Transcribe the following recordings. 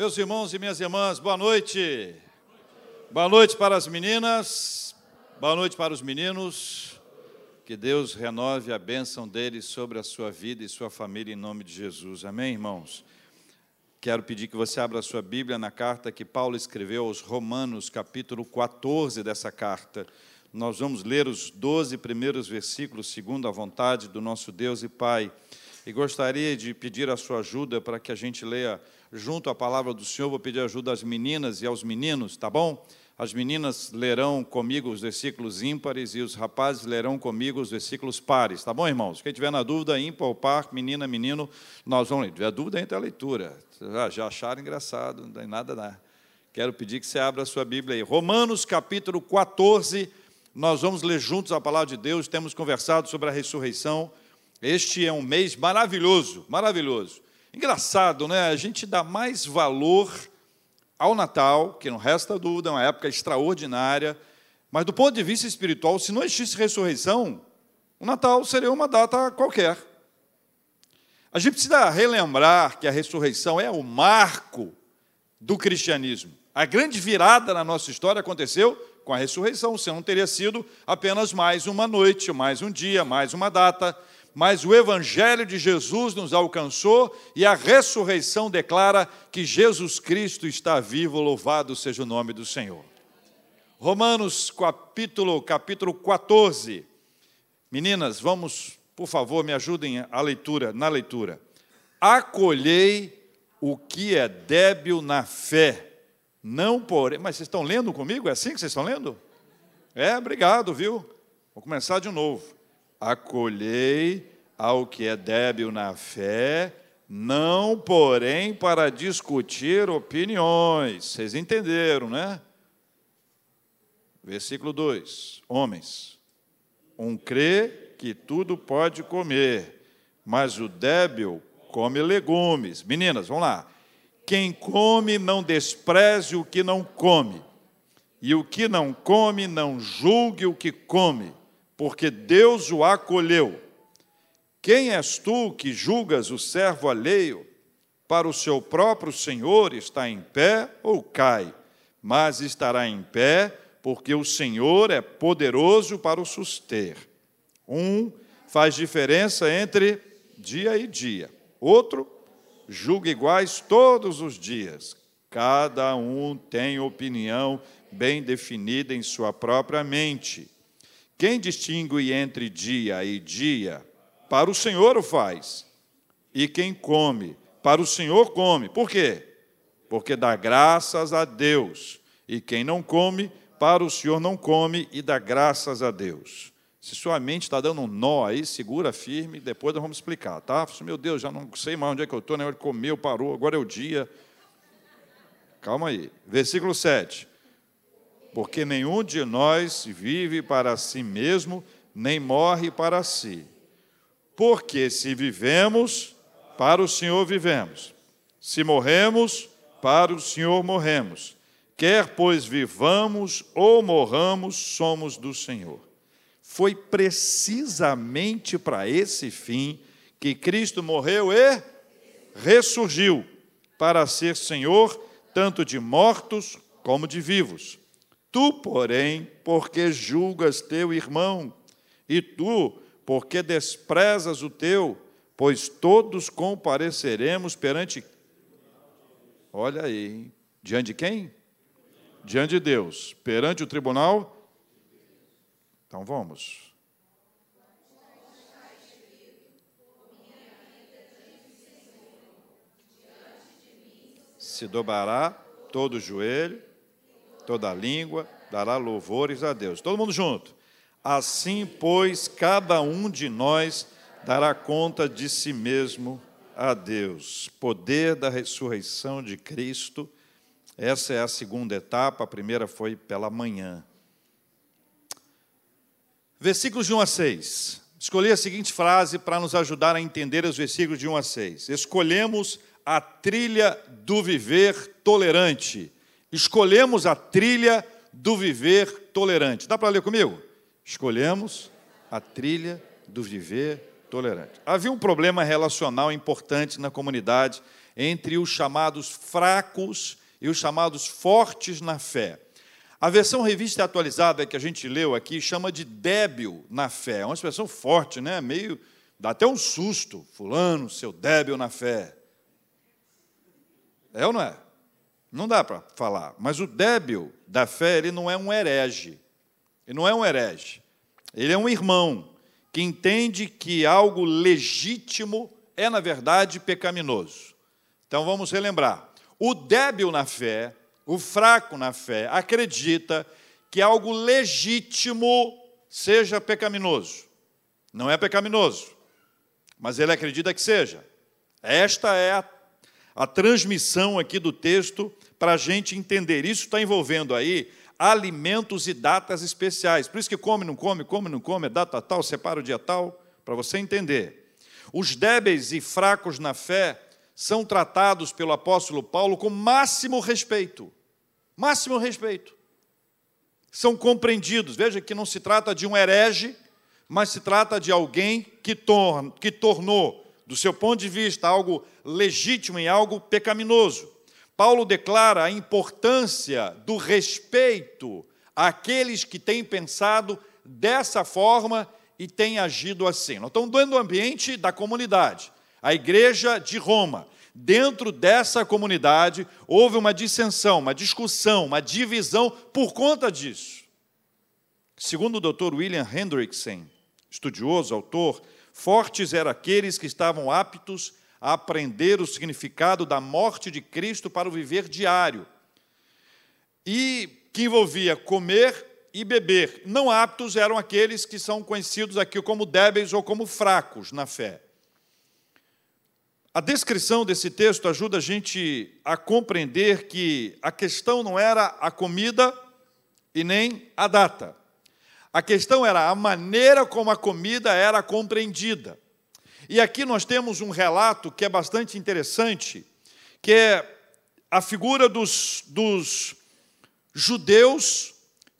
Meus irmãos e minhas irmãs, boa noite. Boa noite para as meninas, boa noite para os meninos. Que Deus renove a bênção deles sobre a sua vida e sua família em nome de Jesus. Amém, irmãos? Quero pedir que você abra a sua Bíblia na carta que Paulo escreveu aos Romanos, capítulo 14 dessa carta. Nós vamos ler os 12 primeiros versículos, segundo a vontade do nosso Deus e Pai. E gostaria de pedir a sua ajuda para que a gente leia junto à palavra do Senhor. Vou pedir ajuda às meninas e aos meninos, tá bom? As meninas lerão comigo os versículos ímpares e os rapazes lerão comigo os versículos pares, tá bom, irmãos? Quem tiver na dúvida, ímpar ou par, menina, menino, nós vamos ler. Se tiver dúvida, entra a leitura. Já, já acharam engraçado, não tem nada, né? Quero pedir que você abra a sua Bíblia aí. Romanos capítulo 14, nós vamos ler juntos a palavra de Deus, temos conversado sobre a ressurreição. Este é um mês maravilhoso, maravilhoso. Engraçado, né? A gente dá mais valor ao Natal, que não resta dúvida, é uma época extraordinária, mas do ponto de vista espiritual, se não existisse ressurreição, o Natal seria uma data qualquer. A gente precisa relembrar que a ressurreição é o marco do cristianismo. A grande virada na nossa história aconteceu com a ressurreição, senão não teria sido apenas mais uma noite, mais um dia, mais uma data mas o Evangelho de Jesus nos alcançou e a ressurreição declara que Jesus Cristo está vivo, louvado seja o nome do Senhor. Romanos capítulo, capítulo 14. Meninas, vamos, por favor, me ajudem a leitura, na leitura. Acolhei o que é débil na fé, não porém. Mas vocês estão lendo comigo? É assim que vocês estão lendo? É, obrigado, viu? Vou começar de novo acolhei ao que é débil na fé, não, porém, para discutir opiniões. Vocês entenderam, né? Versículo 2: Homens, um crê que tudo pode comer, mas o débil come legumes. Meninas, vamos lá. Quem come não despreze o que não come, e o que não come não julgue o que come porque Deus o acolheu. Quem és tu que julgas o servo alheio? Para o seu próprio Senhor está em pé ou cai, mas estará em pé, porque o Senhor é poderoso para o suster. Um faz diferença entre dia e dia, outro julga iguais todos os dias. Cada um tem opinião bem definida em sua própria mente. Quem distingue entre dia e dia, para o Senhor o faz. E quem come, para o Senhor come. Por quê? Porque dá graças a Deus. E quem não come, para o Senhor não come e dá graças a Deus. Se sua mente está dando um nó aí, segura firme, depois nós vamos explicar, tá? Meu Deus, já não sei mais onde é que eu estou, né? comeu, parou, agora é o dia. Calma aí. Versículo 7 porque nenhum de nós vive para si mesmo, nem morre para si. Porque se vivemos, para o Senhor vivemos. Se morremos, para o Senhor morremos. Quer pois vivamos ou morramos, somos do Senhor. Foi precisamente para esse fim que Cristo morreu e ressurgiu, para ser Senhor tanto de mortos como de vivos. Tu, porém, porque julgas teu irmão, e tu, porque desprezas o teu, pois todos compareceremos perante. Olha aí, diante de quem? Diante de Deus, perante o tribunal. Então vamos. Se dobrará todo o joelho toda língua dará louvores a Deus. Todo mundo junto. Assim, pois, cada um de nós dará conta de si mesmo a Deus. Poder da ressurreição de Cristo. Essa é a segunda etapa, a primeira foi pela manhã. Versículos de 1 a 6. Escolhi a seguinte frase para nos ajudar a entender os versículos de 1 a 6. Escolhemos a trilha do viver tolerante Escolhemos a trilha do viver tolerante. Dá para ler comigo? Escolhemos a trilha do viver tolerante. Havia um problema relacional importante na comunidade entre os chamados fracos e os chamados fortes na fé. A versão revista atualizada que a gente leu aqui chama de débil na fé. É uma expressão forte, né? Meio dá até um susto. Fulano, seu débil na fé. É ou não é? Não dá para falar. Mas o débil da fé, ele não é um herege. Ele não é um herege. Ele é um irmão que entende que algo legítimo é, na verdade, pecaminoso. Então vamos relembrar. O débil na fé, o fraco na fé, acredita que algo legítimo seja pecaminoso. Não é pecaminoso, mas ele acredita que seja. Esta é a, a transmissão aqui do texto para a gente entender. Isso está envolvendo aí alimentos e datas especiais. Por isso que come, não come, come, não come, é data tal, separa o dia tal, para você entender. Os débeis e fracos na fé são tratados pelo apóstolo Paulo com máximo respeito. Máximo respeito. São compreendidos. Veja que não se trata de um herege, mas se trata de alguém que, tor que tornou, do seu ponto de vista, algo legítimo e algo pecaminoso. Paulo declara a importância do respeito àqueles que têm pensado dessa forma e têm agido assim. Nós estamos dentro do ambiente da comunidade, a igreja de Roma. Dentro dessa comunidade houve uma dissensão, uma discussão, uma divisão por conta disso. Segundo o Dr. William Hendrickson, estudioso, autor, fortes eram aqueles que estavam aptos a aprender o significado da morte de Cristo para o viver diário. E que envolvia comer e beber. Não aptos eram aqueles que são conhecidos aqui como débeis ou como fracos na fé. A descrição desse texto ajuda a gente a compreender que a questão não era a comida e nem a data. A questão era a maneira como a comida era compreendida. E aqui nós temos um relato que é bastante interessante, que é a figura dos, dos judeus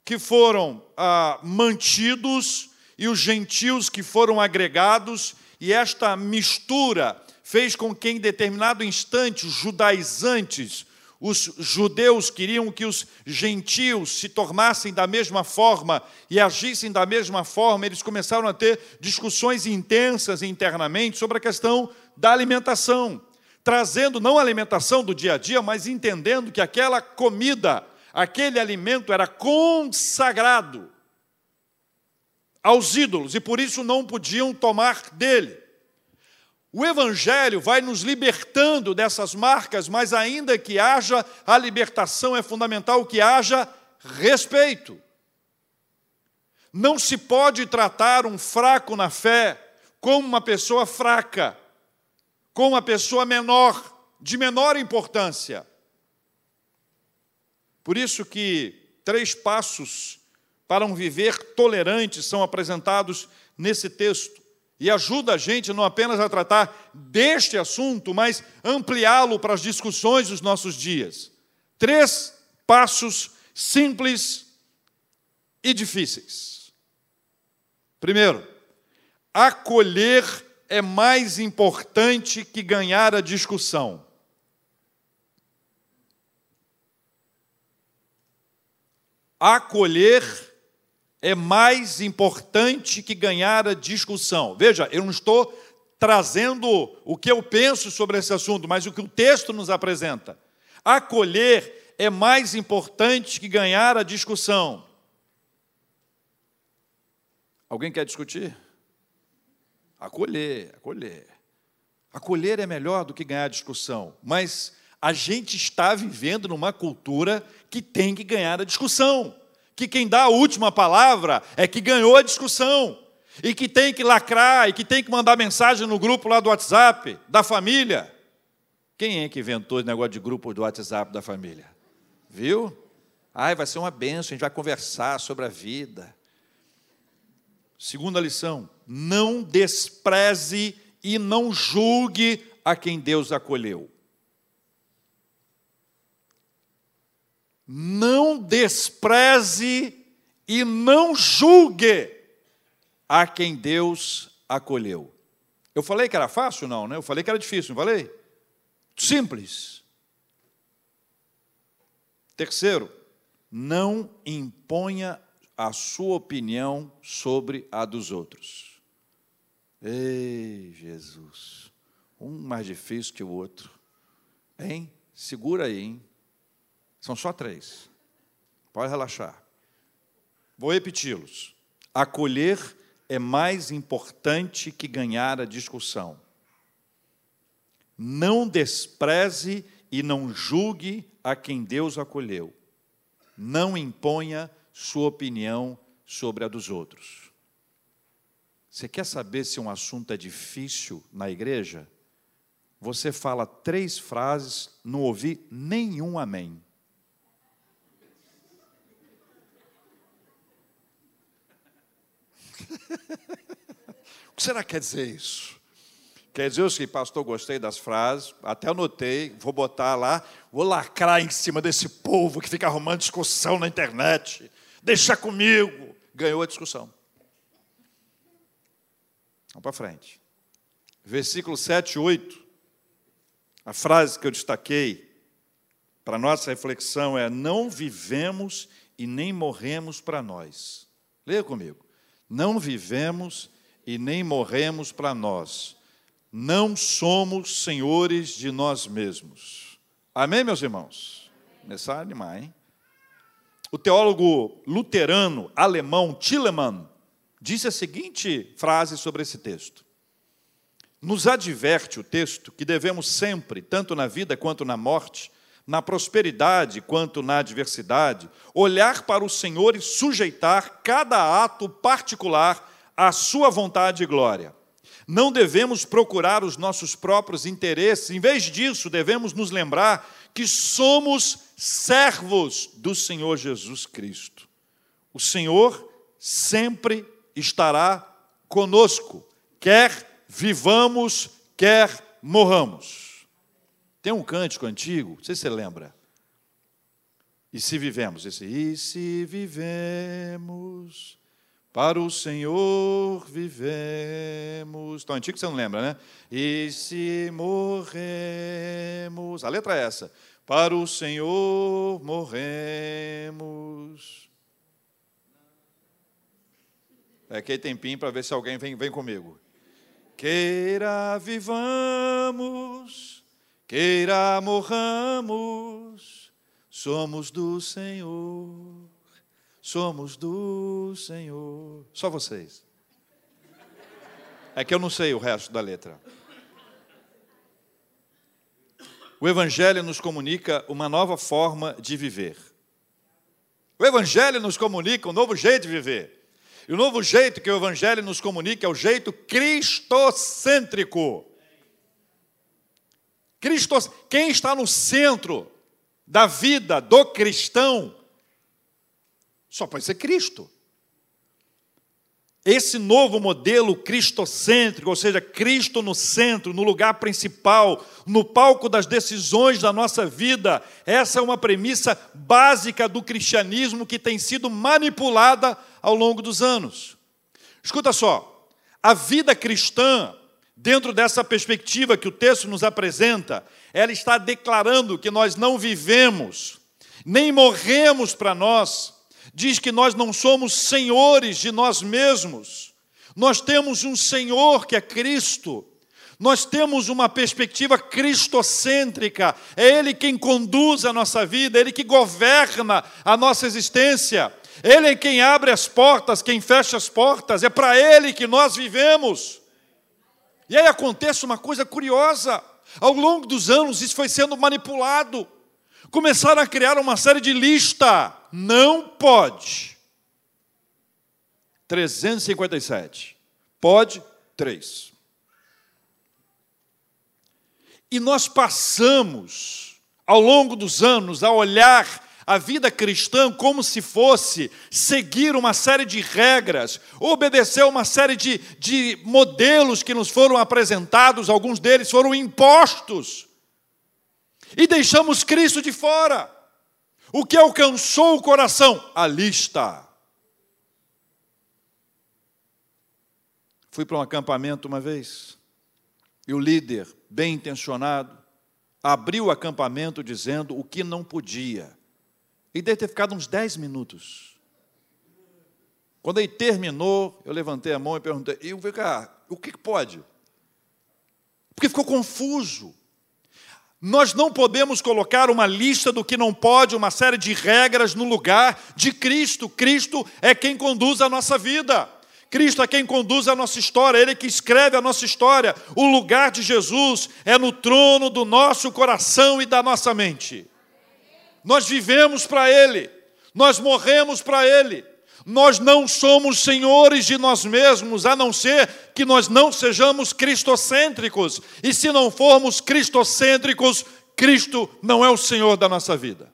que foram ah, mantidos e os gentios que foram agregados, e esta mistura fez com que, em determinado instante, os judaizantes, os judeus queriam que os gentios se tornassem da mesma forma e agissem da mesma forma, eles começaram a ter discussões intensas internamente sobre a questão da alimentação, trazendo não a alimentação do dia a dia, mas entendendo que aquela comida, aquele alimento era consagrado aos ídolos e por isso não podiam tomar dele. O Evangelho vai nos libertando dessas marcas, mas ainda que haja a libertação, é fundamental que haja respeito. Não se pode tratar um fraco na fé como uma pessoa fraca, como uma pessoa menor, de menor importância. Por isso que três passos para um viver tolerante são apresentados nesse texto e ajuda a gente não apenas a tratar deste assunto, mas ampliá-lo para as discussões dos nossos dias. Três passos simples e difíceis. Primeiro, acolher é mais importante que ganhar a discussão. Acolher é mais importante que ganhar a discussão. Veja, eu não estou trazendo o que eu penso sobre esse assunto, mas o que o texto nos apresenta. Acolher é mais importante que ganhar a discussão. Alguém quer discutir? Acolher, acolher. Acolher é melhor do que ganhar a discussão, mas a gente está vivendo numa cultura que tem que ganhar a discussão que quem dá a última palavra é que ganhou a discussão, e que tem que lacrar, e que tem que mandar mensagem no grupo lá do WhatsApp, da família. Quem é que inventou esse negócio de grupo do WhatsApp da família? Viu? Ai, vai ser uma benção, a gente vai conversar sobre a vida. Segunda lição: não despreze e não julgue a quem Deus acolheu. Não despreze e não julgue a quem Deus acolheu. Eu falei que era fácil? Não, né? Eu falei que era difícil, não falei? Simples. Terceiro, não imponha a sua opinião sobre a dos outros. Ei, Jesus, um mais difícil que o outro. Hein? Segura aí, hein? São só três. Pode relaxar. Vou repeti-los. Acolher é mais importante que ganhar a discussão. Não despreze e não julgue a quem Deus acolheu. Não imponha sua opinião sobre a dos outros. Você quer saber se um assunto é difícil na igreja? Você fala três frases, não ouvi nenhum amém. o que será que quer dizer isso? Quer dizer o seguinte, pastor, gostei das frases, até anotei, vou botar lá, vou lacrar em cima desse povo que fica arrumando discussão na internet. Deixa comigo. Ganhou a discussão. Vamos para frente. Versículo 7 e 8. A frase que eu destaquei para nossa reflexão é: Não vivemos e nem morremos para nós. Leia comigo. Não vivemos e nem morremos para nós. Não somos senhores de nós mesmos. Amém, meus irmãos? Começar a animar, hein? O teólogo luterano alemão Tillemann disse a seguinte frase sobre esse texto: Nos adverte o texto que devemos sempre, tanto na vida quanto na morte, na prosperidade quanto na adversidade, olhar para o Senhor e sujeitar cada ato particular à sua vontade e glória. Não devemos procurar os nossos próprios interesses, em vez disso, devemos nos lembrar que somos servos do Senhor Jesus Cristo. O Senhor sempre estará conosco, quer vivamos, quer morramos. Tem um cântico antigo, não sei se você lembra. E se vivemos? Esse, e se vivemos, para o Senhor vivemos. Tão antigo que você não lembra, né? E se morremos. A letra é essa. Para o Senhor morremos. É que tempinho para ver se alguém vem, vem comigo. Queira vivamos queira morramos, somos do Senhor, somos do Senhor. Só vocês. É que eu não sei o resto da letra. O Evangelho nos comunica uma nova forma de viver. O Evangelho nos comunica um novo jeito de viver. E o novo jeito que o Evangelho nos comunica é o jeito cristocêntrico. Cristo, quem está no centro da vida do cristão, só pode ser Cristo. Esse novo modelo cristocêntrico, ou seja, Cristo no centro, no lugar principal, no palco das decisões da nossa vida, essa é uma premissa básica do cristianismo que tem sido manipulada ao longo dos anos. Escuta só, a vida cristã Dentro dessa perspectiva que o texto nos apresenta, ela está declarando que nós não vivemos, nem morremos para nós, diz que nós não somos senhores de nós mesmos, nós temos um Senhor que é Cristo, nós temos uma perspectiva cristocêntrica, é Ele quem conduz a nossa vida, Ele que governa a nossa existência, Ele é quem abre as portas, quem fecha as portas, é para Ele que nós vivemos. E aí acontece uma coisa curiosa. Ao longo dos anos, isso foi sendo manipulado. Começaram a criar uma série de lista. Não pode. 357. Pode, 3. E nós passamos, ao longo dos anos, a olhar a vida cristã como se fosse seguir uma série de regras, obedecer uma série de, de modelos que nos foram apresentados, alguns deles foram impostos, e deixamos Cristo de fora. O que alcançou o coração? A lista. Fui para um acampamento uma vez, e o líder, bem intencionado, abriu o acampamento dizendo o que não podia. E deve ter ficado uns 10 minutos. Quando ele terminou, eu levantei a mão e perguntei: e vem cá, o que pode? Porque ficou confuso. Nós não podemos colocar uma lista do que não pode, uma série de regras no lugar de Cristo. Cristo é quem conduz a nossa vida. Cristo é quem conduz a nossa história, Ele é que escreve a nossa história. O lugar de Jesus é no trono do nosso coração e da nossa mente. Nós vivemos para Ele, nós morremos para Ele. Nós não somos senhores de nós mesmos, a não ser que nós não sejamos cristocêntricos. E se não formos cristocêntricos, Cristo não é o Senhor da nossa vida.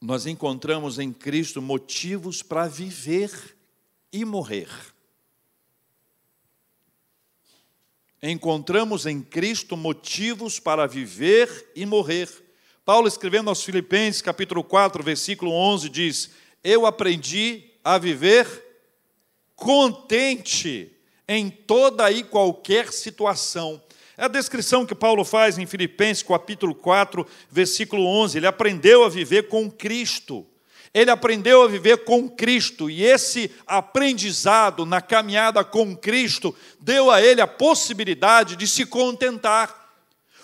nós encontramos em Cristo motivos para viver e morrer. Encontramos em Cristo motivos para viver e morrer. Paulo, escrevendo aos Filipenses, capítulo 4, versículo 11, diz: Eu aprendi a viver contente em toda e qualquer situação é a descrição que Paulo faz em Filipenses capítulo 4, versículo 11. Ele aprendeu a viver com Cristo. Ele aprendeu a viver com Cristo e esse aprendizado na caminhada com Cristo deu a ele a possibilidade de se contentar.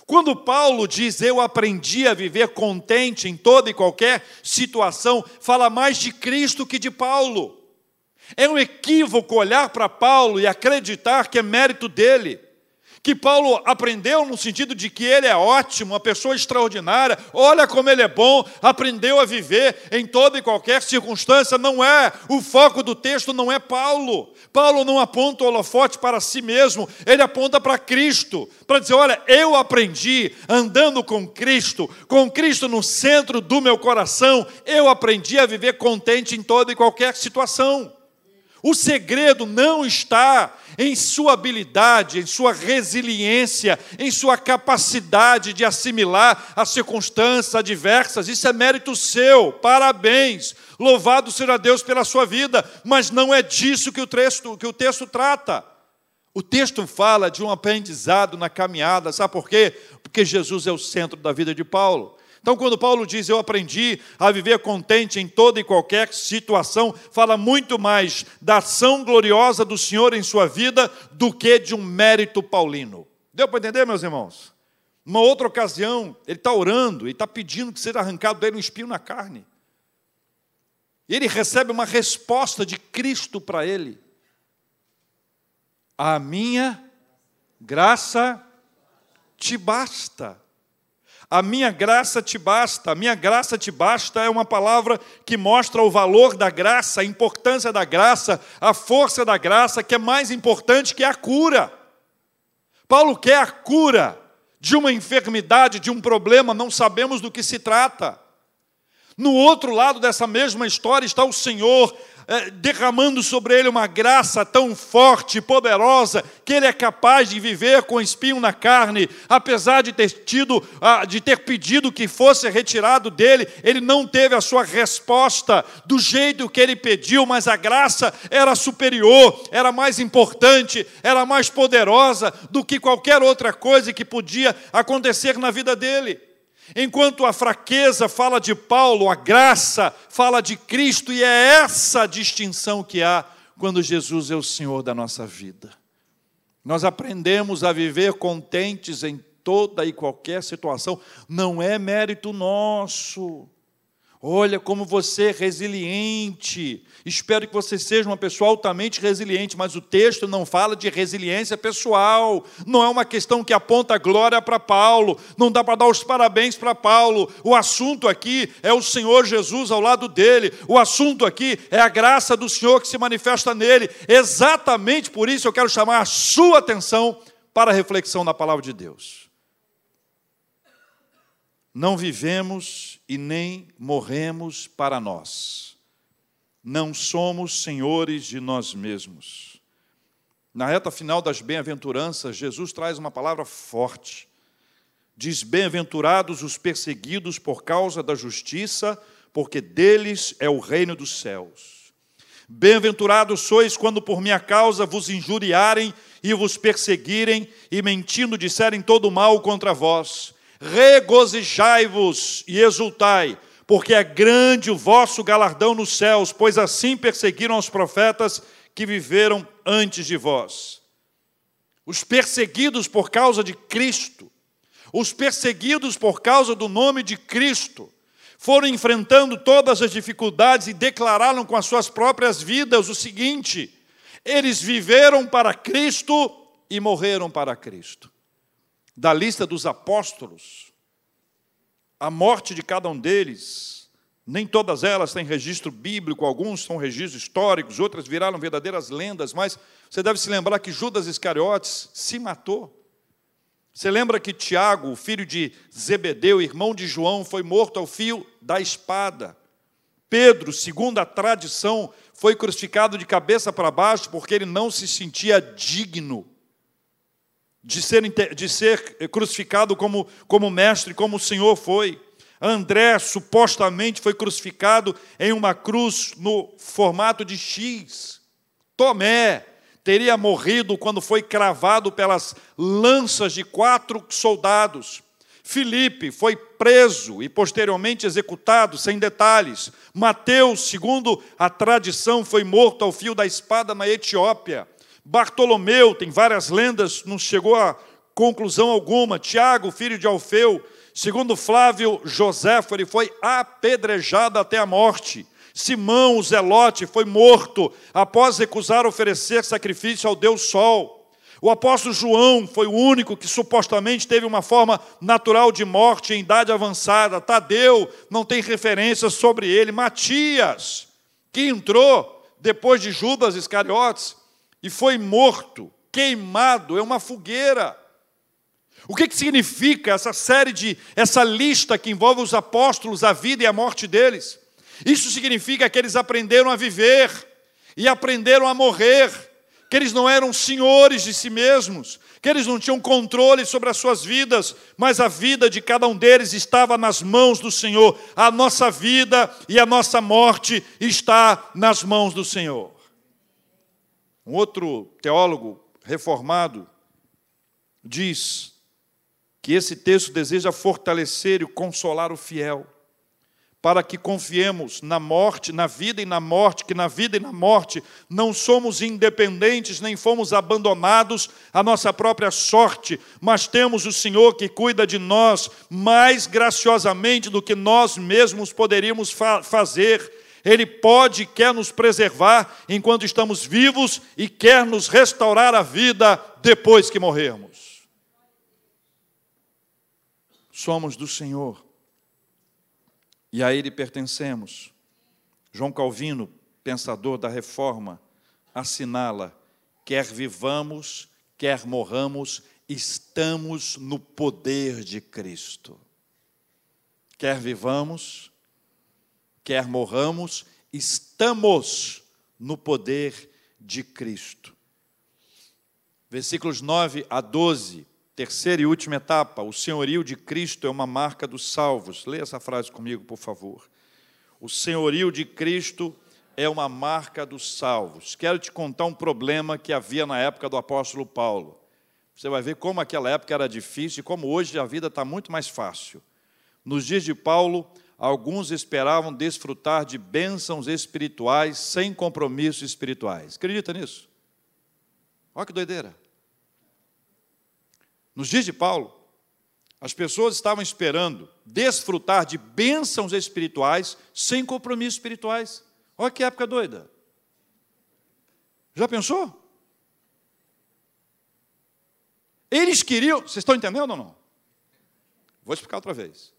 Quando Paulo diz eu aprendi a viver contente em toda e qualquer situação, fala mais de Cristo que de Paulo. É um equívoco olhar para Paulo e acreditar que é mérito dele que Paulo aprendeu no sentido de que ele é ótimo, uma pessoa extraordinária, olha como ele é bom, aprendeu a viver em toda e qualquer circunstância, não é, o foco do texto não é Paulo. Paulo não aponta o holofote para si mesmo, ele aponta para Cristo, para dizer: olha, eu aprendi andando com Cristo, com Cristo no centro do meu coração, eu aprendi a viver contente em toda e qualquer situação. O segredo não está em sua habilidade, em sua resiliência, em sua capacidade de assimilar as circunstâncias adversas. Isso é mérito seu. Parabéns. Louvado seja Deus pela sua vida, mas não é disso que o texto, que o texto trata. O texto fala de um aprendizado na caminhada, sabe por quê? Porque Jesus é o centro da vida de Paulo. Então, quando Paulo diz eu aprendi a viver contente em toda e qualquer situação, fala muito mais da ação gloriosa do Senhor em sua vida do que de um mérito paulino. Deu para entender, meus irmãos? Uma outra ocasião, ele está orando e está pedindo que seja arrancado dele um espinho na carne. E ele recebe uma resposta de Cristo para ele: A minha graça te basta. A minha graça te basta, a minha graça te basta é uma palavra que mostra o valor da graça, a importância da graça, a força da graça, que é mais importante que a cura. Paulo quer a cura de uma enfermidade, de um problema, não sabemos do que se trata. No outro lado dessa mesma história está o Senhor derramando sobre ele uma graça tão forte poderosa que ele é capaz de viver com espinho na carne, apesar de ter tido, de ter pedido que fosse retirado dele, ele não teve a sua resposta do jeito que ele pediu, mas a graça era superior, era mais importante, era mais poderosa do que qualquer outra coisa que podia acontecer na vida dele. Enquanto a fraqueza fala de Paulo, a graça fala de Cristo, e é essa distinção que há quando Jesus é o Senhor da nossa vida. Nós aprendemos a viver contentes em toda e qualquer situação, não é mérito nosso, Olha como você é resiliente. Espero que você seja uma pessoa altamente resiliente, mas o texto não fala de resiliência pessoal. Não é uma questão que aponta glória para Paulo. Não dá para dar os parabéns para Paulo. O assunto aqui é o Senhor Jesus ao lado dele. O assunto aqui é a graça do Senhor que se manifesta nele. Exatamente por isso eu quero chamar a sua atenção para a reflexão da palavra de Deus não vivemos e nem morremos para nós. Não somos senhores de nós mesmos. Na reta final das bem-aventuranças, Jesus traz uma palavra forte. Diz: Bem-aventurados os perseguidos por causa da justiça, porque deles é o reino dos céus. Bem-aventurados sois quando por minha causa vos injuriarem e vos perseguirem, e mentindo disserem todo mal contra vós. Regozijai-vos e exultai, porque é grande o vosso galardão nos céus, pois assim perseguiram os profetas que viveram antes de vós. Os perseguidos por causa de Cristo, os perseguidos por causa do nome de Cristo, foram enfrentando todas as dificuldades e declararam com as suas próprias vidas o seguinte: eles viveram para Cristo e morreram para Cristo. Da lista dos apóstolos, a morte de cada um deles, nem todas elas têm registro bíblico, alguns são registros históricos, outras viraram verdadeiras lendas, mas você deve se lembrar que Judas Iscariotes se matou. Você lembra que Tiago, filho de Zebedeu, irmão de João, foi morto ao fio da espada? Pedro, segundo a tradição, foi crucificado de cabeça para baixo porque ele não se sentia digno de ser, de ser crucificado como, como mestre, como o Senhor foi. André supostamente foi crucificado em uma cruz no formato de X. Tomé, teria morrido quando foi cravado pelas lanças de quatro soldados. Filipe foi preso e posteriormente executado, sem detalhes. Mateus, segundo a tradição, foi morto ao fio da espada na Etiópia. Bartolomeu, tem várias lendas, não chegou a conclusão alguma. Tiago, filho de Alfeu, segundo Flávio Joséfo, ele foi apedrejado até a morte. Simão, o zelote, foi morto após recusar oferecer sacrifício ao Deus Sol. O apóstolo João foi o único que supostamente teve uma forma natural de morte em idade avançada. Tadeu não tem referência sobre ele. Matias, que entrou depois de Judas Iscariotes e foi morto, queimado, é uma fogueira. O que, que significa essa série de, essa lista que envolve os apóstolos, a vida e a morte deles? Isso significa que eles aprenderam a viver e aprenderam a morrer, que eles não eram senhores de si mesmos, que eles não tinham controle sobre as suas vidas, mas a vida de cada um deles estava nas mãos do Senhor. A nossa vida e a nossa morte está nas mãos do Senhor. Um outro teólogo reformado diz que esse texto deseja fortalecer e consolar o fiel para que confiemos na morte, na vida e na morte, que na vida e na morte não somos independentes, nem fomos abandonados à nossa própria sorte, mas temos o Senhor que cuida de nós mais graciosamente do que nós mesmos poderíamos fa fazer. Ele pode e quer nos preservar enquanto estamos vivos e quer nos restaurar a vida depois que morrermos. Somos do Senhor e a ele pertencemos. João Calvino, pensador da reforma, assinala: quer vivamos, quer morramos, estamos no poder de Cristo. Quer vivamos, quer morramos, estamos no poder de Cristo. Versículos 9 a 12 Terceira e última etapa, o senhorio de Cristo é uma marca dos salvos. Leia essa frase comigo, por favor. O senhorio de Cristo é uma marca dos salvos. Quero te contar um problema que havia na época do apóstolo Paulo. Você vai ver como aquela época era difícil e como hoje a vida está muito mais fácil. Nos dias de Paulo, alguns esperavam desfrutar de bênçãos espirituais sem compromissos espirituais. Acredita nisso? Olha que doideira. Nos dias de Paulo, as pessoas estavam esperando desfrutar de bênçãos espirituais sem compromissos espirituais. Olha que época doida. Já pensou? Eles queriam, vocês estão entendendo ou não? Vou explicar outra vez.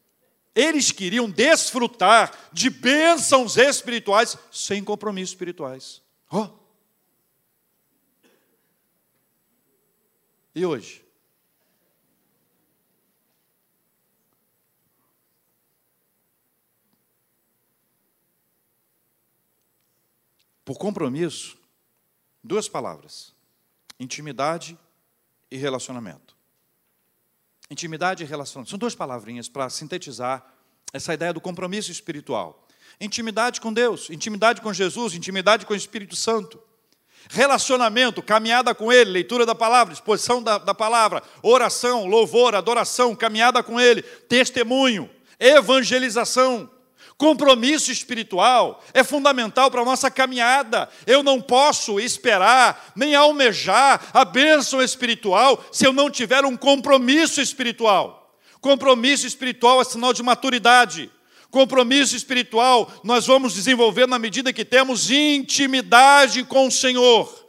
Eles queriam desfrutar de bênçãos espirituais sem compromissos espirituais. Oh. E hoje? Por compromisso, duas palavras: intimidade e relacionamento. Intimidade e relacionamento. São duas palavrinhas para sintetizar essa ideia do compromisso espiritual. Intimidade com Deus, intimidade com Jesus, intimidade com o Espírito Santo. Relacionamento, caminhada com Ele, leitura da palavra, exposição da, da palavra, oração, louvor, adoração, caminhada com Ele, testemunho, evangelização. Compromisso espiritual é fundamental para a nossa caminhada. Eu não posso esperar nem almejar a bênção espiritual se eu não tiver um compromisso espiritual. Compromisso espiritual é sinal de maturidade. Compromisso espiritual nós vamos desenvolver na medida que temos intimidade com o Senhor.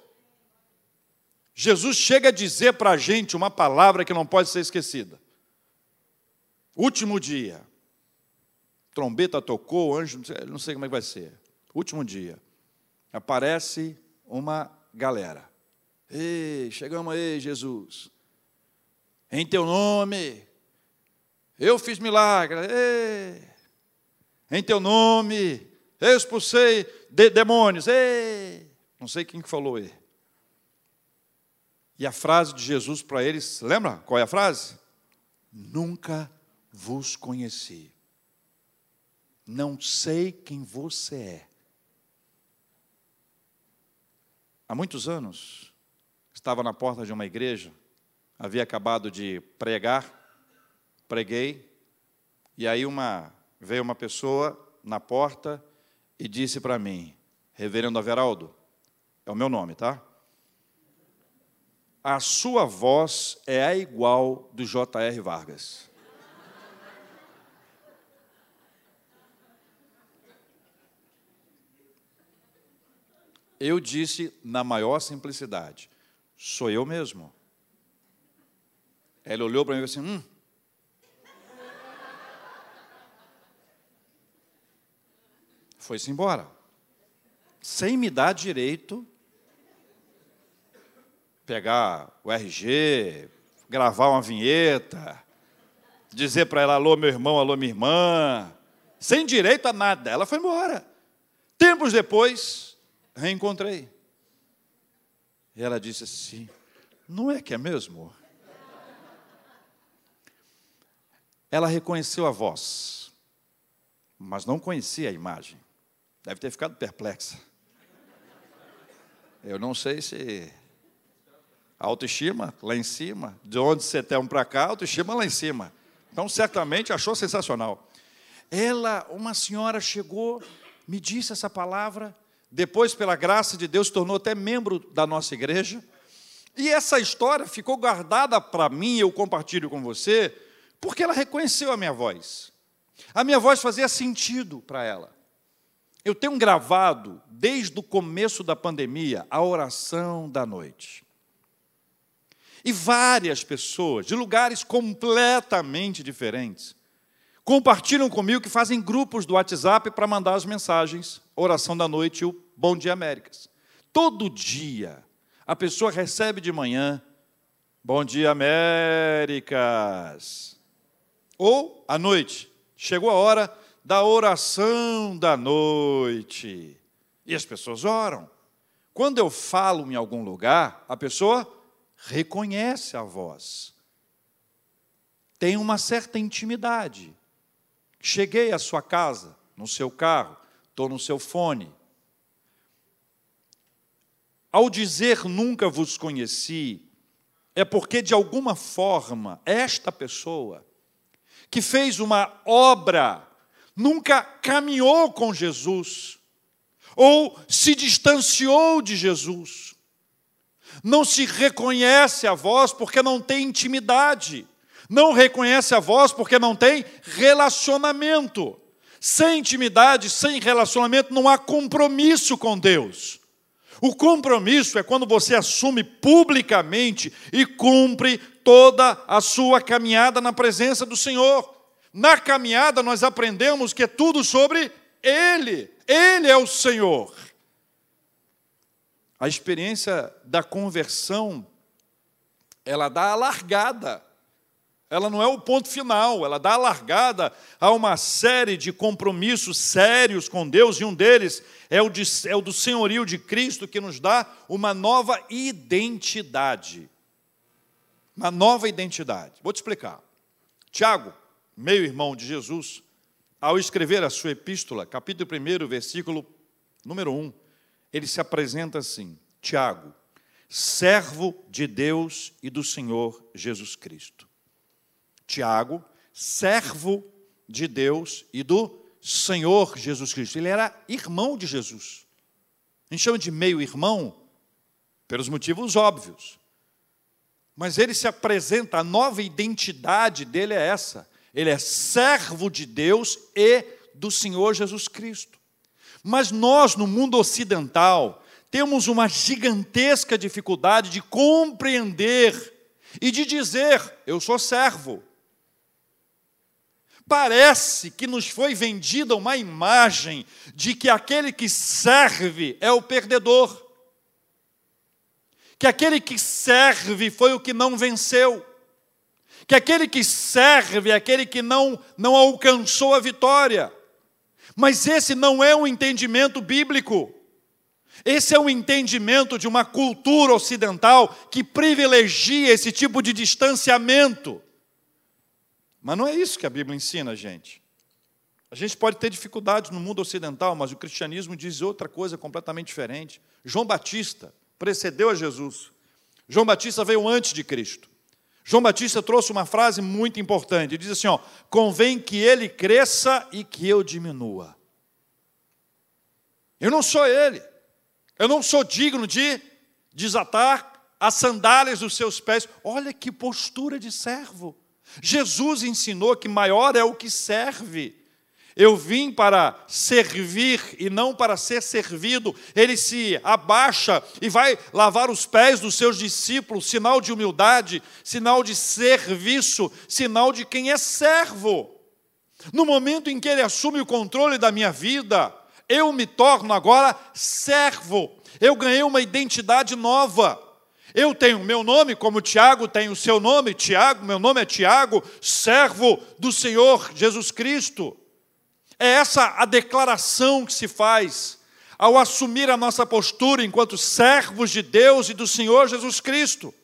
Jesus chega a dizer para a gente uma palavra que não pode ser esquecida. Último dia. Trombeta tocou, anjo, não sei como é que vai ser. Último dia. Aparece uma galera. Ei, chegamos aí, Jesus. Em teu nome. Eu fiz milagre. Ei em teu nome, eu expulsei de demônios. Ei! Não sei quem que falou aí. E a frase de Jesus para eles, lembra qual é a frase? Nunca vos conheci. Não sei quem você é. Há muitos anos, estava na porta de uma igreja, havia acabado de pregar, preguei, e aí uma veio uma pessoa na porta e disse para mim, Reverendo Averaldo, é o meu nome, tá? A sua voz é a igual do J.R. Vargas. Eu disse na maior simplicidade: sou eu mesmo. Ele olhou para mim e disse: hum, foi-se embora. Sem me dar direito pegar o RG, gravar uma vinheta, dizer para ela alô meu irmão, alô minha irmã, sem direito a nada. Ela foi embora. Tempos depois, reencontrei. E ela disse assim: Não é que é mesmo? Ela reconheceu a voz, mas não conhecia a imagem. Deve ter ficado perplexa. Eu não sei se autoestima lá em cima, de onde você tem para cá, autoestima lá em cima. Então, certamente achou sensacional. Ela, uma senhora, chegou, me disse essa palavra, depois, pela graça de Deus, tornou até membro da nossa igreja. E essa história ficou guardada para mim, eu compartilho com você, porque ela reconheceu a minha voz. A minha voz fazia sentido para ela. Eu tenho gravado, desde o começo da pandemia, a oração da noite. E várias pessoas, de lugares completamente diferentes, compartilham comigo que fazem grupos do WhatsApp para mandar as mensagens, oração da noite e o Bom Dia Américas. Todo dia, a pessoa recebe de manhã, Bom Dia Américas. Ou, à noite, chegou a hora, da oração da noite. E as pessoas oram. Quando eu falo em algum lugar, a pessoa reconhece a voz. Tem uma certa intimidade. Cheguei à sua casa, no seu carro, estou no seu fone. Ao dizer nunca vos conheci, é porque de alguma forma esta pessoa que fez uma obra nunca caminhou com Jesus, ou se distanciou de Jesus. Não se reconhece a voz porque não tem intimidade, não reconhece a voz porque não tem relacionamento. Sem intimidade, sem relacionamento, não há compromisso com Deus. O compromisso é quando você assume publicamente e cumpre toda a sua caminhada na presença do Senhor. Na caminhada nós aprendemos que é tudo sobre Ele. Ele é o Senhor. A experiência da conversão, ela dá a largada. Ela não é o ponto final, ela dá a largada a uma série de compromissos sérios com Deus, e um deles é o, de, é o do senhorio de Cristo, que nos dá uma nova identidade. Uma nova identidade. Vou te explicar. Tiago, meio-irmão de Jesus, ao escrever a sua epístola, capítulo 1, versículo número 1, ele se apresenta assim: Tiago, servo de Deus e do Senhor Jesus Cristo. Tiago, servo de Deus e do Senhor Jesus Cristo. Ele era irmão de Jesus. A gente chama de meio-irmão pelos motivos óbvios. Mas ele se apresenta, a nova identidade dele é essa. Ele é servo de Deus e do Senhor Jesus Cristo. Mas nós, no mundo ocidental, temos uma gigantesca dificuldade de compreender e de dizer: eu sou servo. Parece que nos foi vendida uma imagem de que aquele que serve é o perdedor, que aquele que serve foi o que não venceu, que aquele que serve é aquele que não, não alcançou a vitória. Mas esse não é um entendimento bíblico. Esse é um entendimento de uma cultura ocidental que privilegia esse tipo de distanciamento. Mas não é isso que a Bíblia ensina, gente. A gente pode ter dificuldades no mundo ocidental, mas o cristianismo diz outra coisa completamente diferente. João Batista precedeu a Jesus. João Batista veio antes de Cristo. João Batista trouxe uma frase muito importante. Ele diz assim: ó, convém que ele cresça e que eu diminua. Eu não sou ele. Eu não sou digno de desatar as sandálias dos seus pés. Olha que postura de servo. Jesus ensinou que maior é o que serve. Eu vim para servir e não para ser servido. Ele se abaixa e vai lavar os pés dos seus discípulos, sinal de humildade, sinal de serviço, sinal de quem é servo. No momento em que ele assume o controle da minha vida, eu me torno agora servo. Eu ganhei uma identidade nova. Eu tenho meu nome, como Tiago tem o seu nome, Tiago, meu nome é Tiago, servo do Senhor Jesus Cristo. É essa a declaração que se faz ao assumir a nossa postura enquanto servos de Deus e do Senhor Jesus Cristo.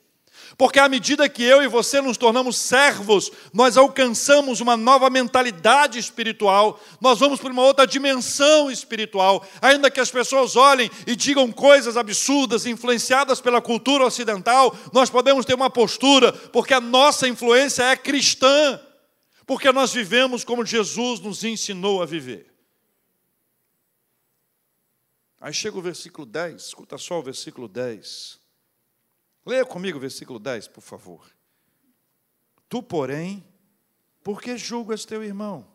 Porque à medida que eu e você nos tornamos servos, nós alcançamos uma nova mentalidade espiritual, nós vamos para uma outra dimensão espiritual. Ainda que as pessoas olhem e digam coisas absurdas, influenciadas pela cultura ocidental, nós podemos ter uma postura, porque a nossa influência é cristã, porque nós vivemos como Jesus nos ensinou a viver. Aí chega o versículo 10, escuta só o versículo 10. Leia comigo o versículo 10, por favor. Tu, porém, por que julgas teu irmão?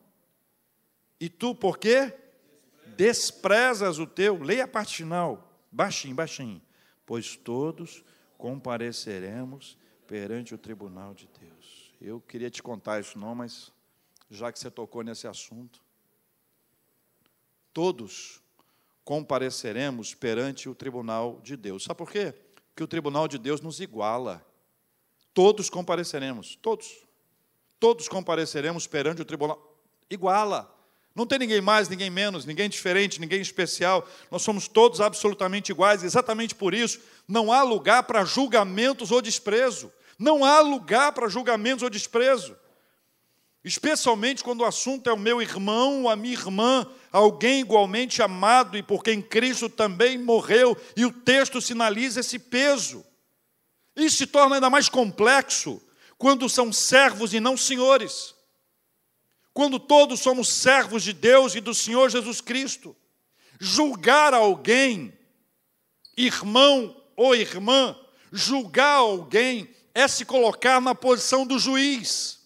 E tu, por quê? Desprezas o teu. Leia a parte final, baixinho, baixinho. Pois todos compareceremos perante o tribunal de Deus. Eu queria te contar isso não, mas já que você tocou nesse assunto, todos compareceremos perante o tribunal de Deus. Sabe por quê? Que o tribunal de Deus nos iguala. Todos compareceremos, todos. Todos compareceremos perante o tribunal. Iguala. Não tem ninguém mais, ninguém menos, ninguém diferente, ninguém especial. Nós somos todos absolutamente iguais. Exatamente por isso, não há lugar para julgamentos ou desprezo. Não há lugar para julgamentos ou desprezo especialmente quando o assunto é o meu irmão a minha irmã, alguém igualmente amado e por quem Cristo também morreu, e o texto sinaliza esse peso. Isso se torna ainda mais complexo quando são servos e não senhores. Quando todos somos servos de Deus e do Senhor Jesus Cristo. Julgar alguém, irmão ou irmã, julgar alguém é se colocar na posição do juiz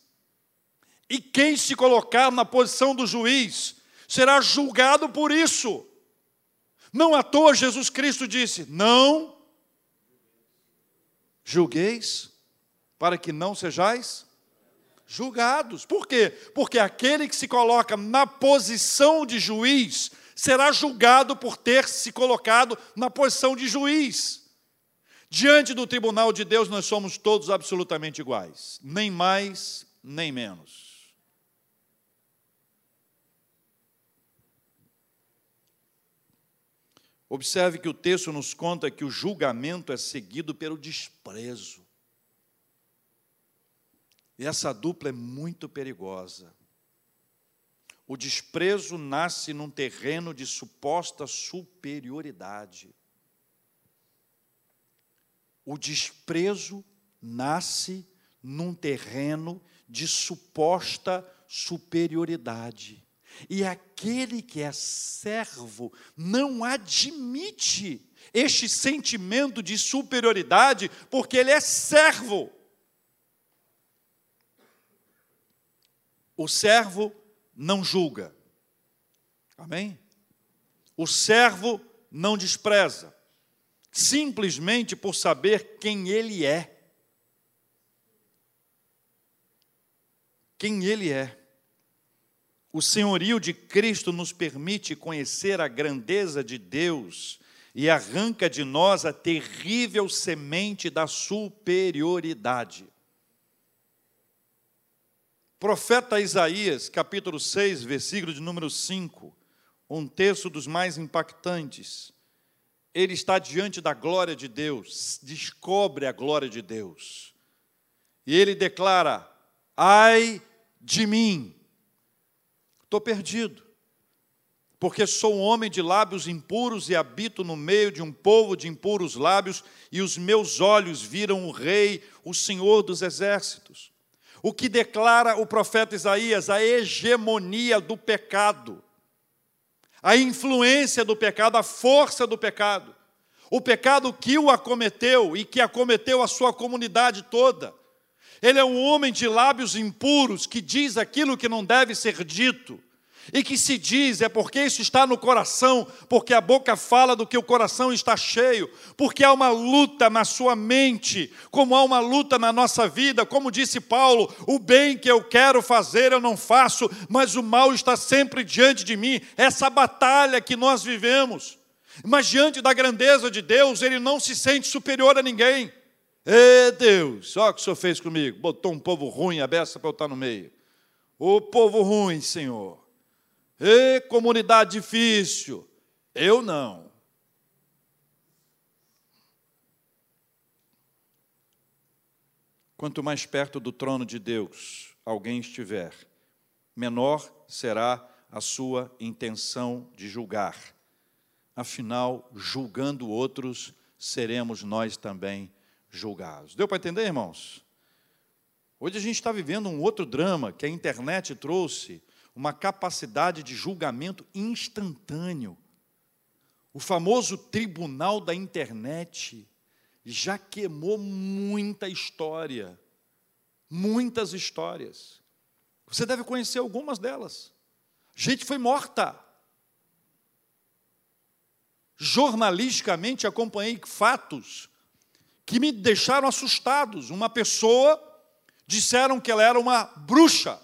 e quem se colocar na posição do juiz será julgado por isso. Não à toa Jesus Cristo disse: Não julgueis, para que não sejais julgados. Por quê? Porque aquele que se coloca na posição de juiz será julgado por ter se colocado na posição de juiz. Diante do tribunal de Deus, nós somos todos absolutamente iguais, nem mais, nem menos. Observe que o texto nos conta que o julgamento é seguido pelo desprezo. E essa dupla é muito perigosa. O desprezo nasce num terreno de suposta superioridade. O desprezo nasce num terreno de suposta superioridade. E aquele que é servo não admite este sentimento de superioridade, porque ele é servo. O servo não julga. Amém? O servo não despreza, simplesmente por saber quem ele é. Quem ele é. O senhorio de Cristo nos permite conhecer a grandeza de Deus e arranca de nós a terrível semente da superioridade. Profeta Isaías, capítulo 6, versículo de número 5, um texto dos mais impactantes. Ele está diante da glória de Deus, descobre a glória de Deus. E ele declara: Ai de mim, estou perdido, porque sou um homem de lábios impuros e habito no meio de um povo de impuros lábios, e os meus olhos viram o Rei, o Senhor dos exércitos. O que declara o profeta Isaías, a hegemonia do pecado, a influência do pecado, a força do pecado, o pecado que o acometeu e que acometeu a sua comunidade toda. Ele é um homem de lábios impuros que diz aquilo que não deve ser dito. E que se diz é porque isso está no coração, porque a boca fala do que o coração está cheio, porque há uma luta na sua mente, como há uma luta na nossa vida, como disse Paulo: o bem que eu quero fazer eu não faço, mas o mal está sempre diante de mim. Essa batalha que nós vivemos. Mas diante da grandeza de Deus, ele não se sente superior a ninguém. Ê Deus, olha o que o Senhor fez comigo. Botou um povo ruim, a beça para eu estar no meio. O povo ruim, Senhor. Ê comunidade difícil. Eu não. Quanto mais perto do trono de Deus alguém estiver, menor será a sua intenção de julgar. Afinal, julgando outros, seremos nós também julgados. Deu para entender, irmãos? Hoje a gente está vivendo um outro drama que a internet trouxe uma capacidade de julgamento instantâneo. O famoso tribunal da internet já queimou muita história, muitas histórias. Você deve conhecer algumas delas. Gente foi morta. Jornalisticamente acompanhei fatos que me deixaram assustados. Uma pessoa disseram que ela era uma bruxa.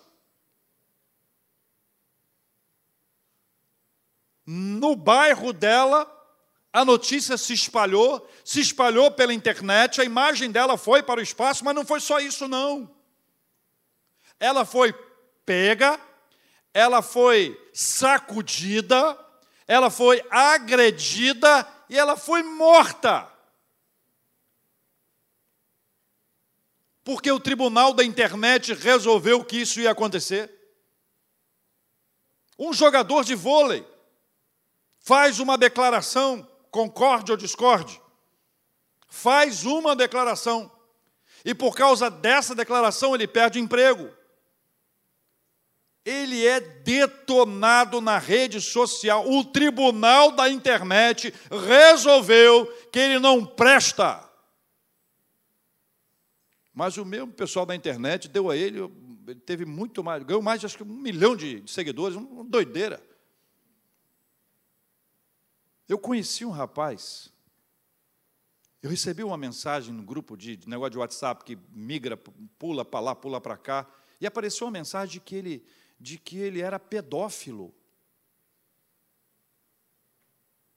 No bairro dela, a notícia se espalhou, se espalhou pela internet, a imagem dela foi para o espaço, mas não foi só isso, não. Ela foi pega, ela foi sacudida, ela foi agredida e ela foi morta. Porque o tribunal da internet resolveu que isso ia acontecer. Um jogador de vôlei faz uma declaração, concorde ou discorde, faz uma declaração, e por causa dessa declaração ele perde emprego. Ele é detonado na rede social. O tribunal da internet resolveu que ele não presta. Mas o mesmo pessoal da internet deu a ele, ele teve muito mais, ganhou mais de acho que um milhão de, de seguidores, uma doideira. Eu conheci um rapaz, eu recebi uma mensagem no grupo de, de negócio de WhatsApp que migra, pula para lá, pula para cá, e apareceu uma mensagem de que ele, de que ele era pedófilo.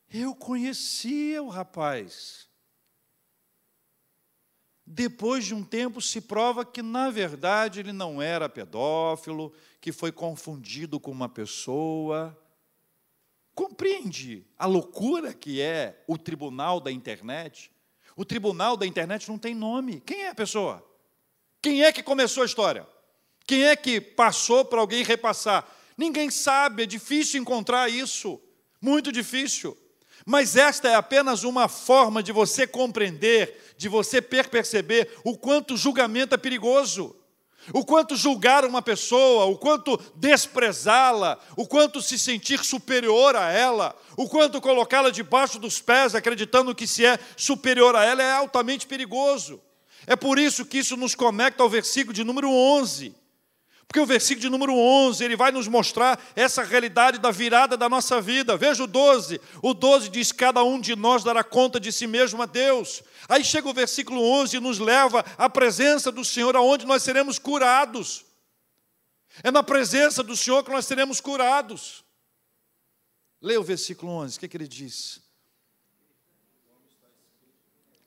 Eu conhecia o rapaz. Depois de um tempo, se prova que, na verdade, ele não era pedófilo, que foi confundido com uma pessoa. Compreende a loucura que é o tribunal da internet? O tribunal da internet não tem nome. Quem é a pessoa? Quem é que começou a história? Quem é que passou para alguém repassar? Ninguém sabe, é difícil encontrar isso. Muito difícil. Mas esta é apenas uma forma de você compreender, de você perceber o quanto julgamento é perigoso. O quanto julgar uma pessoa, o quanto desprezá-la, o quanto se sentir superior a ela, o quanto colocá-la debaixo dos pés, acreditando que se é superior a ela, é altamente perigoso. É por isso que isso nos conecta ao versículo de número 11. Porque o versículo de número 11, ele vai nos mostrar essa realidade da virada da nossa vida. Veja o 12. O 12 diz: Cada um de nós dará conta de si mesmo a Deus. Aí chega o versículo 11 e nos leva à presença do Senhor, aonde nós seremos curados. É na presença do Senhor que nós seremos curados. Leia o versículo 11, o que, é que ele diz?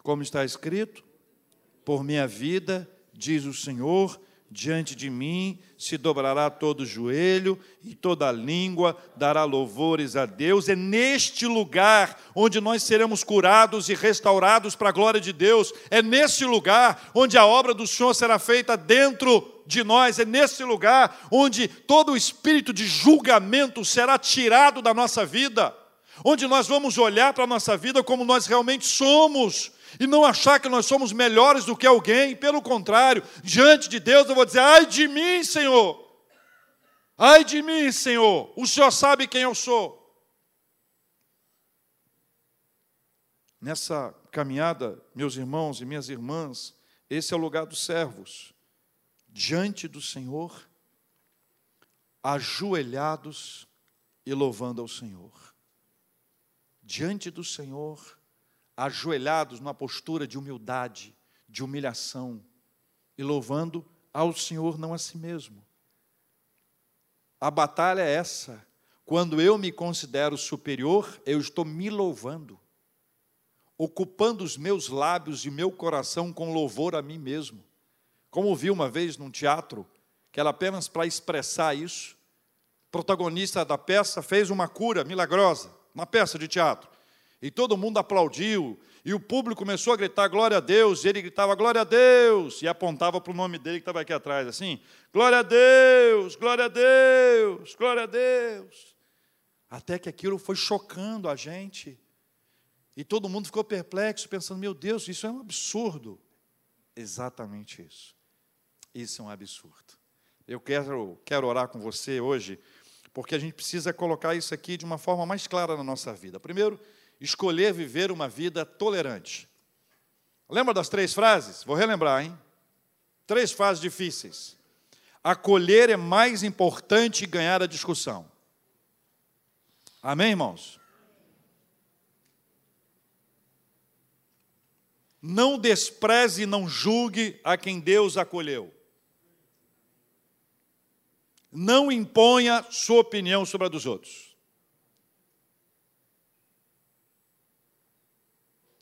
Como está escrito: Por minha vida, diz o Senhor, diante de mim se dobrará todo joelho e toda língua dará louvores a Deus. É neste lugar onde nós seremos curados e restaurados para a glória de Deus. É nesse lugar onde a obra do Senhor será feita dentro de nós. É nesse lugar onde todo o espírito de julgamento será tirado da nossa vida. Onde nós vamos olhar para a nossa vida como nós realmente somos e não achar que nós somos melhores do que alguém, pelo contrário, diante de Deus eu vou dizer: ai de mim, Senhor, ai de mim, Senhor, o Senhor sabe quem eu sou. Nessa caminhada, meus irmãos e minhas irmãs, esse é o lugar dos servos, diante do Senhor, ajoelhados e louvando ao Senhor. Diante do Senhor, ajoelhados numa postura de humildade, de humilhação, e louvando ao Senhor, não a si mesmo. A batalha é essa. Quando eu me considero superior, eu estou me louvando, ocupando os meus lábios e meu coração com louvor a mim mesmo. Como vi uma vez num teatro, que era apenas para expressar isso, protagonista da peça fez uma cura milagrosa, uma peça de teatro. E todo mundo aplaudiu, e o público começou a gritar glória a Deus, e ele gritava glória a Deus, e apontava para o nome dele que estava aqui atrás, assim: glória a Deus, glória a Deus, glória a Deus. Até que aquilo foi chocando a gente, e todo mundo ficou perplexo, pensando: meu Deus, isso é um absurdo. Exatamente isso. Isso é um absurdo. Eu quero, quero orar com você hoje, porque a gente precisa colocar isso aqui de uma forma mais clara na nossa vida. Primeiro, escolher viver uma vida tolerante. Lembra das três frases? Vou relembrar, hein? Três frases difíceis. Acolher é mais importante que ganhar a discussão. Amém, irmãos? Não despreze e não julgue a quem Deus acolheu. Não imponha sua opinião sobre a dos outros.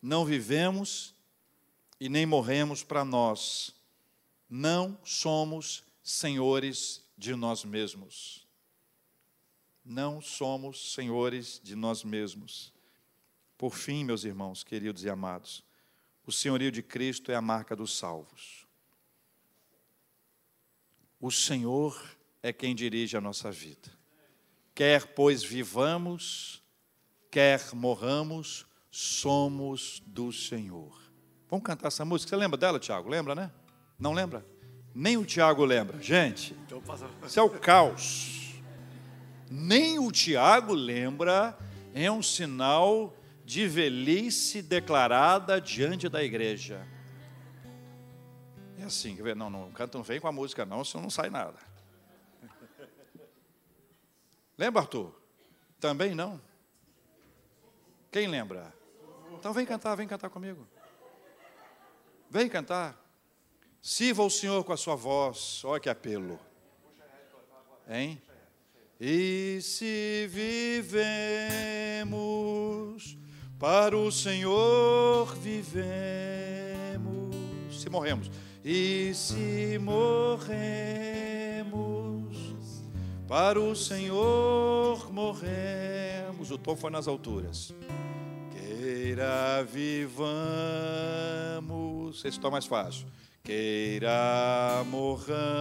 Não vivemos e nem morremos para nós. Não somos senhores de nós mesmos. Não somos senhores de nós mesmos. Por fim, meus irmãos, queridos e amados, o senhorio de Cristo é a marca dos salvos. O Senhor é quem dirige a nossa vida. Quer, pois, vivamos, quer morramos, somos do Senhor. Vamos cantar essa música. Você lembra dela, Tiago? Lembra, né? Não lembra? Nem o Tiago lembra. Gente, isso é o caos. Nem o Tiago lembra, é um sinal de velhice declarada diante da igreja. É assim, quer ver? Não, não, canta, não vem com a música, não, senão não sai nada. Lembra, Arthur? Também não. Quem lembra? Então vem cantar, vem cantar comigo. Vem cantar. Sirva o Senhor com a sua voz. Olha que apelo. Hein? E se vivemos, para o Senhor vivemos. Se morremos. E se morremos, para o Senhor morremos. O tom foi nas alturas queira vivamos, esse está mais fácil. Queira morramos,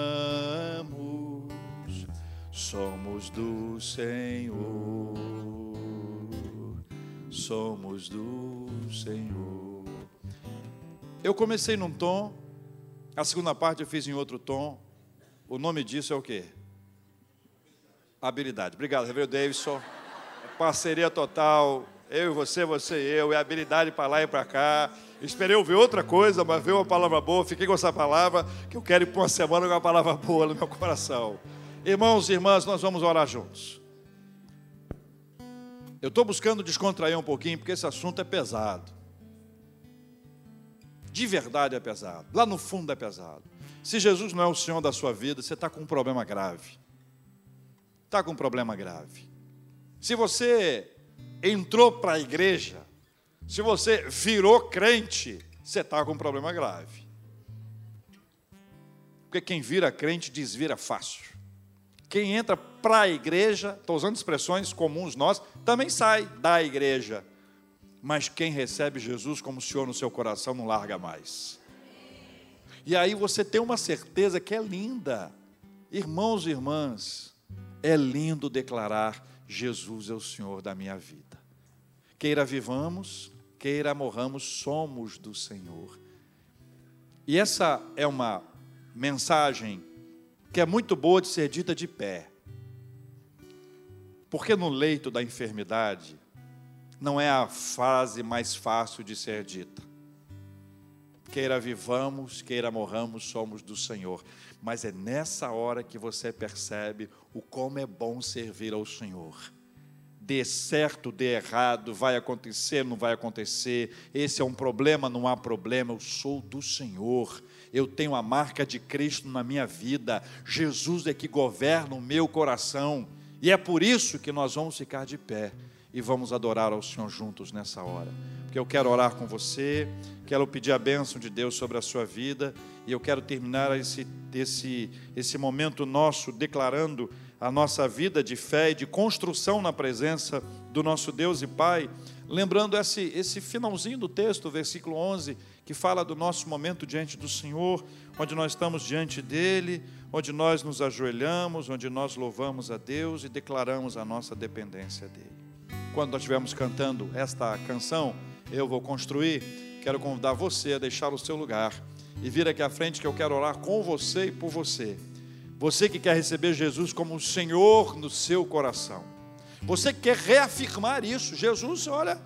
somos do Senhor. somos do Senhor. Eu comecei num tom, a segunda parte eu fiz em outro tom. O nome disso é o quê? Habilidade. Obrigado, Reverendo Davidson. Parceria total. Eu e você, você e eu. É habilidade para lá e para cá. Esperei ouvir outra coisa, mas veio uma palavra boa. Fiquei com essa palavra, que eu quero ir por uma semana com uma palavra boa no meu coração. Irmãos e irmãs, nós vamos orar juntos. Eu estou buscando descontrair um pouquinho, porque esse assunto é pesado. De verdade é pesado. Lá no fundo é pesado. Se Jesus não é o Senhor da sua vida, você está com um problema grave. Está com um problema grave. Se você entrou para a igreja, se você virou crente, você está com um problema grave. Porque quem vira crente desvira fácil. Quem entra para a igreja, estou usando expressões comuns nós, também sai da igreja. Mas quem recebe Jesus como Senhor no seu coração não larga mais. E aí você tem uma certeza que é linda. Irmãos e irmãs, é lindo declarar: Jesus é o Senhor da minha vida. Queira vivamos, queira morramos, somos do Senhor. E essa é uma mensagem que é muito boa de ser dita de pé. Porque no leito da enfermidade não é a frase mais fácil de ser dita. Queira vivamos, queira morramos, somos do Senhor. Mas é nessa hora que você percebe o como é bom servir ao Senhor. Dê certo, dê errado, vai acontecer, não vai acontecer. Esse é um problema, não há problema. Eu sou do Senhor eu tenho a marca de Cristo na minha vida, Jesus é que governa o meu coração, e é por isso que nós vamos ficar de pé e vamos adorar ao Senhor juntos nessa hora. Porque eu quero orar com você, quero pedir a bênção de Deus sobre a sua vida, e eu quero terminar esse, esse, esse momento nosso declarando a nossa vida de fé e de construção na presença do nosso Deus e Pai, lembrando esse, esse finalzinho do texto, versículo 11, que fala do nosso momento diante do Senhor, onde nós estamos diante dEle, onde nós nos ajoelhamos, onde nós louvamos a Deus e declaramos a nossa dependência dEle. Quando nós estivermos cantando esta canção, eu vou construir, quero convidar você a deixar o seu lugar e vir aqui à frente que eu quero orar com você e por você. Você que quer receber Jesus como o Senhor no seu coração. Você que quer reafirmar isso. Jesus, olha,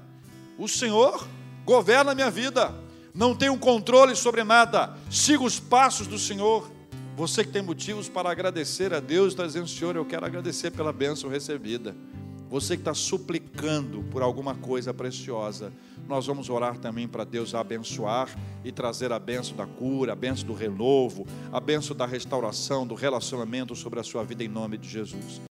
o Senhor governa a minha vida não tenho controle sobre nada, siga os passos do Senhor. Você que tem motivos para agradecer a Deus, está dizendo, Senhor, eu quero agradecer pela bênção recebida. Você que está suplicando por alguma coisa preciosa, nós vamos orar também para Deus abençoar e trazer a benção da cura, a benção do renovo, a benção da restauração, do relacionamento sobre a sua vida em nome de Jesus.